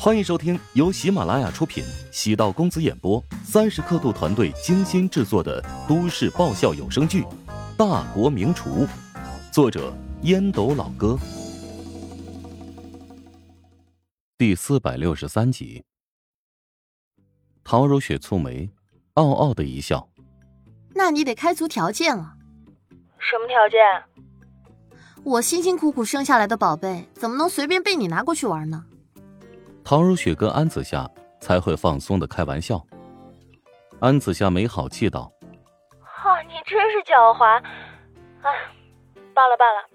欢迎收听由喜马拉雅出品、喜道公子演播、三十刻度团队精心制作的都市爆笑有声剧《大国名厨》，作者烟斗老哥，第四百六十三集。陶如雪蹙眉，傲傲的一笑：“那你得开足条件了。什么条件？我辛辛苦苦生下来的宝贝，怎么能随便被你拿过去玩呢？”陶如雪跟安子夏才会放松的开玩笑。安子夏没好气道：“哈，你真是狡猾！啊，罢了罢了，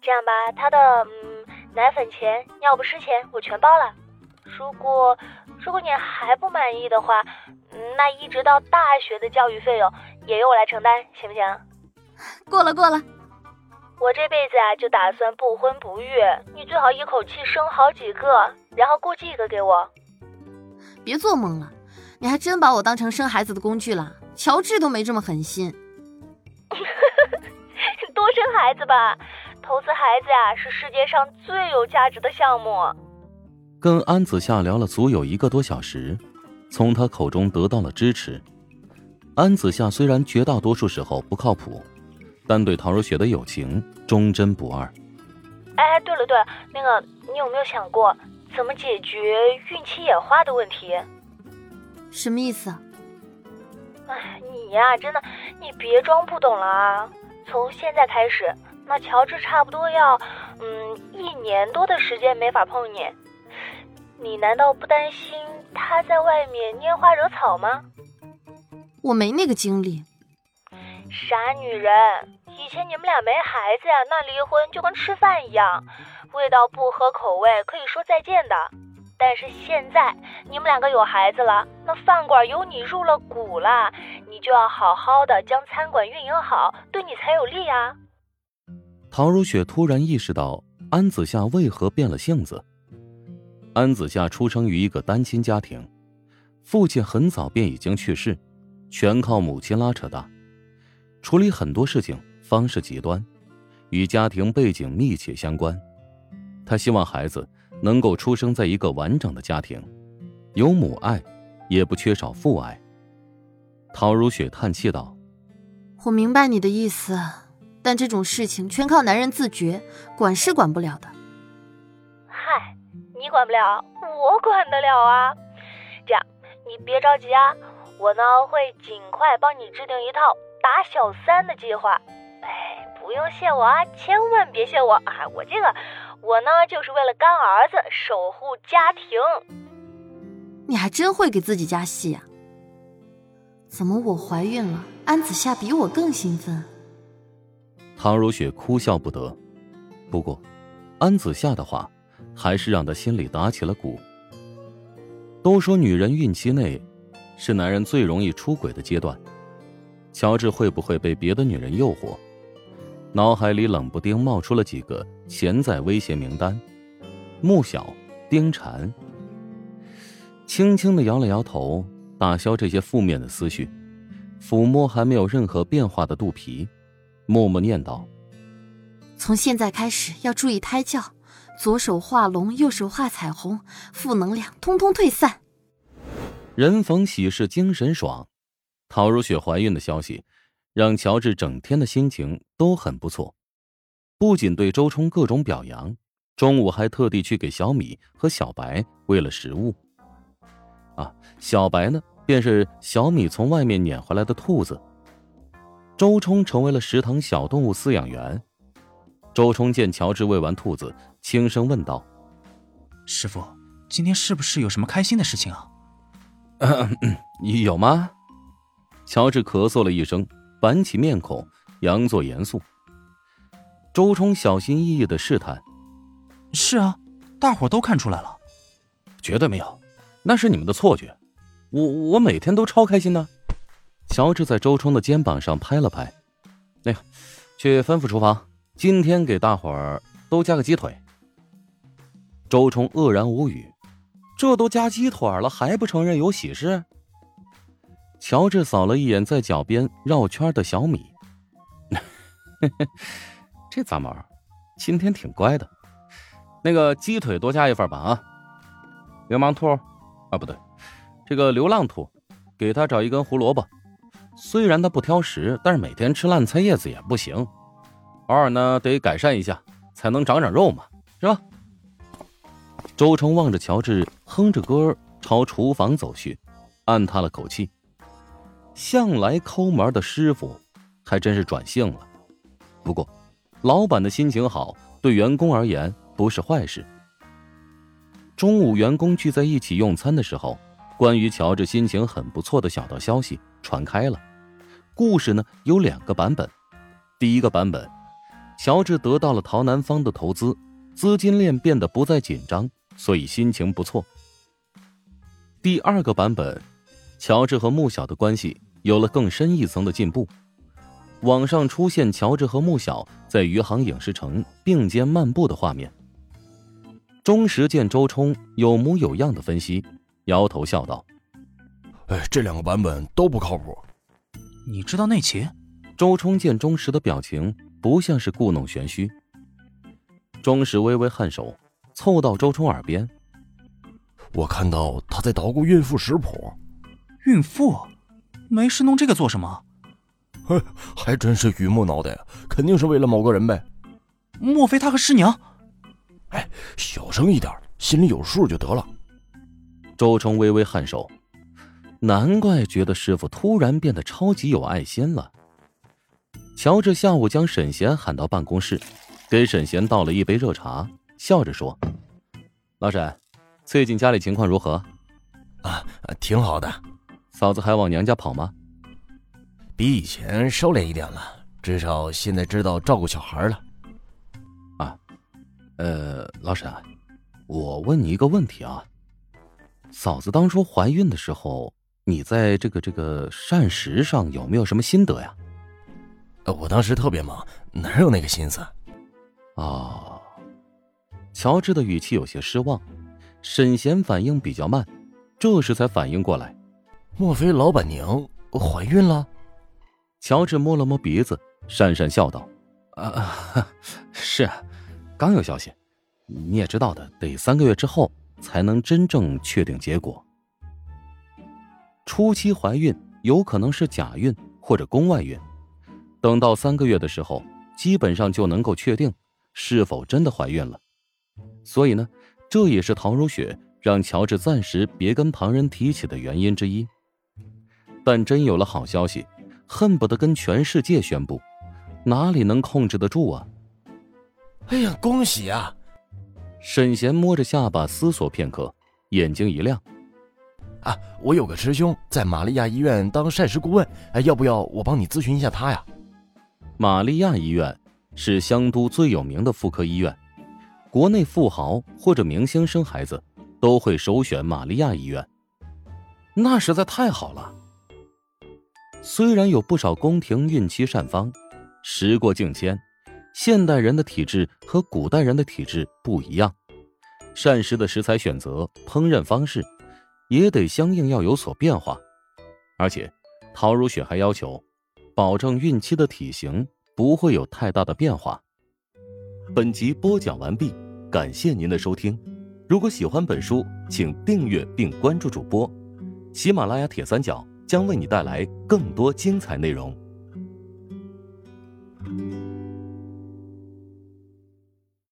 这样吧，他的嗯奶粉钱、尿不湿钱我全包了。如果如果你还不满意的话，那一直到大学的教育费用也由我来承担，行不行？”过了过了。我这辈子啊，就打算不婚不育，你最好一口气生好几个，然后过继一个给我。别做梦了，你还真把我当成生孩子的工具了？乔治都没这么狠心。多生孩子吧，投资孩子呀，是世界上最有价值的项目。跟安子夏聊了足有一个多小时，从他口中得到了支持。安子夏虽然绝大多数时候不靠谱。但对陶如雪的友情忠贞不二。哎，对了对了，那个你有没有想过怎么解决孕期眼花的问题？什么意思？哎，你呀，真的，你别装不懂了啊！从现在开始，那乔治差不多要嗯一年多的时间没法碰你，你难道不担心他在外面拈花惹草吗？我没那个精力。傻女人。以前你们俩没孩子呀，那离婚就跟吃饭一样，味道不合口味可以说再见的。但是现在你们两个有孩子了，那饭馆有你入了股了，你就要好好的将餐馆运营好，对你才有利啊。陶如雪突然意识到安子夏为何变了性子。安子夏出生于一个单亲家庭，父亲很早便已经去世，全靠母亲拉扯大，处理很多事情。方式极端，与家庭背景密切相关。他希望孩子能够出生在一个完整的家庭，有母爱，也不缺少父爱。陶如雪叹气道：“我明白你的意思，但这种事情全靠男人自觉，管是管不了的。”嗨，你管不了，我管得了啊！这样，你别着急啊，我呢会尽快帮你制定一套打小三的计划。哎不用谢我啊，千万别谢我啊！我这个，我呢就是为了干儿子守护家庭。你还真会给自己加戏啊？怎么我怀孕了，安子夏比我更兴奋？唐如雪哭笑不得。不过，安子夏的话还是让她心里打起了鼓。都说女人孕期内是男人最容易出轨的阶段，乔治会不会被别的女人诱惑？脑海里冷不丁冒出了几个潜在威胁名单：穆小、丁婵。轻轻的摇了摇头，打消这些负面的思绪，抚摸还没有任何变化的肚皮，默默念道：“从现在开始要注意胎教，左手画龙，右手画彩虹，负能量通通退散。”人逢喜事精神爽，陶如雪怀孕的消息。让乔治整天的心情都很不错，不仅对周冲各种表扬，中午还特地去给小米和小白喂了食物。啊，小白呢，便是小米从外面撵回来的兔子。周冲成为了食堂小动物饲养员。周冲见乔治喂完兔子，轻声问道：“师傅，今天是不是有什么开心的事情啊？”“有吗？”乔治咳嗽了一声。板起面孔，佯作严肃。周冲小心翼翼的试探：“是啊，大伙都看出来了。”“绝对没有，那是你们的错觉。我我每天都超开心的。”乔治在周冲的肩膀上拍了拍：“那个，去吩咐厨房，今天给大伙儿都加个鸡腿。”周冲愕然无语：“这都加鸡腿了，还不承认有喜事？”乔治扫了一眼在脚边绕圈的小米，这杂毛，今天挺乖的。那个鸡腿多加一份吧啊！流氓兔，啊不对，这个流浪兔，给他找一根胡萝卜。虽然他不挑食，但是每天吃烂菜叶子也不行，偶尔呢得改善一下，才能长长肉嘛，是吧？周冲望着乔治，哼着歌朝厨房走去，暗叹了口气。向来抠门的师傅，还真是转性了。不过，老板的心情好，对员工而言不是坏事。中午，员工聚在一起用餐的时候，关于乔治心情很不错的小道消息传开了。故事呢有两个版本。第一个版本，乔治得到了陶南方的投资，资金链变得不再紧张，所以心情不错。第二个版本，乔治和穆小的关系有了更深一层的进步。网上出现乔治和穆晓在余杭影视城并肩漫步的画面。钟石见周冲有模有样的分析，摇头笑道：“哎，这两个版本都不靠谱。你知道内情？”周冲见钟石的表情不像是故弄玄虚，钟石微微颔首，凑到周冲耳边：“我看到他在捣鼓孕妇食谱。孕妇，没事弄这个做什么？嘿，还真是榆木脑袋，肯定是为了某个人呗。莫非他和师娘？”哎，小声一点，心里有数就得了。周冲微微颔首，难怪觉得师傅突然变得超级有爱心了。乔治下午将沈贤喊到办公室，给沈贤倒了一杯热茶，笑着说：“老沈，最近家里情况如何？”“啊，挺好的。”“嫂子还往娘家跑吗？”“比以前收敛一点了，至少现在知道照顾小孩了。”啊呃，老沈，我问你一个问题啊，嫂子当初怀孕的时候，你在这个这个膳食上有没有什么心得呀？呃，我当时特别忙，哪有那个心思？啊，乔治的语气有些失望，沈贤反应比较慢，这时才反应过来，莫非老板娘怀孕了？乔治摸了摸鼻子，讪讪笑道：“啊，是啊。”刚有消息，你也知道的，得三个月之后才能真正确定结果。初期怀孕有可能是假孕或者宫外孕，等到三个月的时候，基本上就能够确定是否真的怀孕了。所以呢，这也是陶如雪让乔治暂时别跟旁人提起的原因之一。但真有了好消息，恨不得跟全世界宣布，哪里能控制得住啊？哎呀，恭喜啊！沈贤摸着下巴思索片刻，眼睛一亮：“啊，我有个师兄在玛利亚医院当膳食顾问，哎，要不要我帮你咨询一下他呀？”玛利亚医院是香都最有名的妇科医院，国内富豪或者明星生孩子都会首选玛利亚医院，那实在太好了。虽然有不少宫廷孕期膳方，时过境迁。现代人的体质和古代人的体质不一样，膳食的食材选择、烹饪方式也得相应要有所变化。而且，陶如雪还要求，保证孕期的体型不会有太大的变化。本集播讲完毕，感谢您的收听。如果喜欢本书，请订阅并关注主播。喜马拉雅铁三角将为你带来更多精彩内容。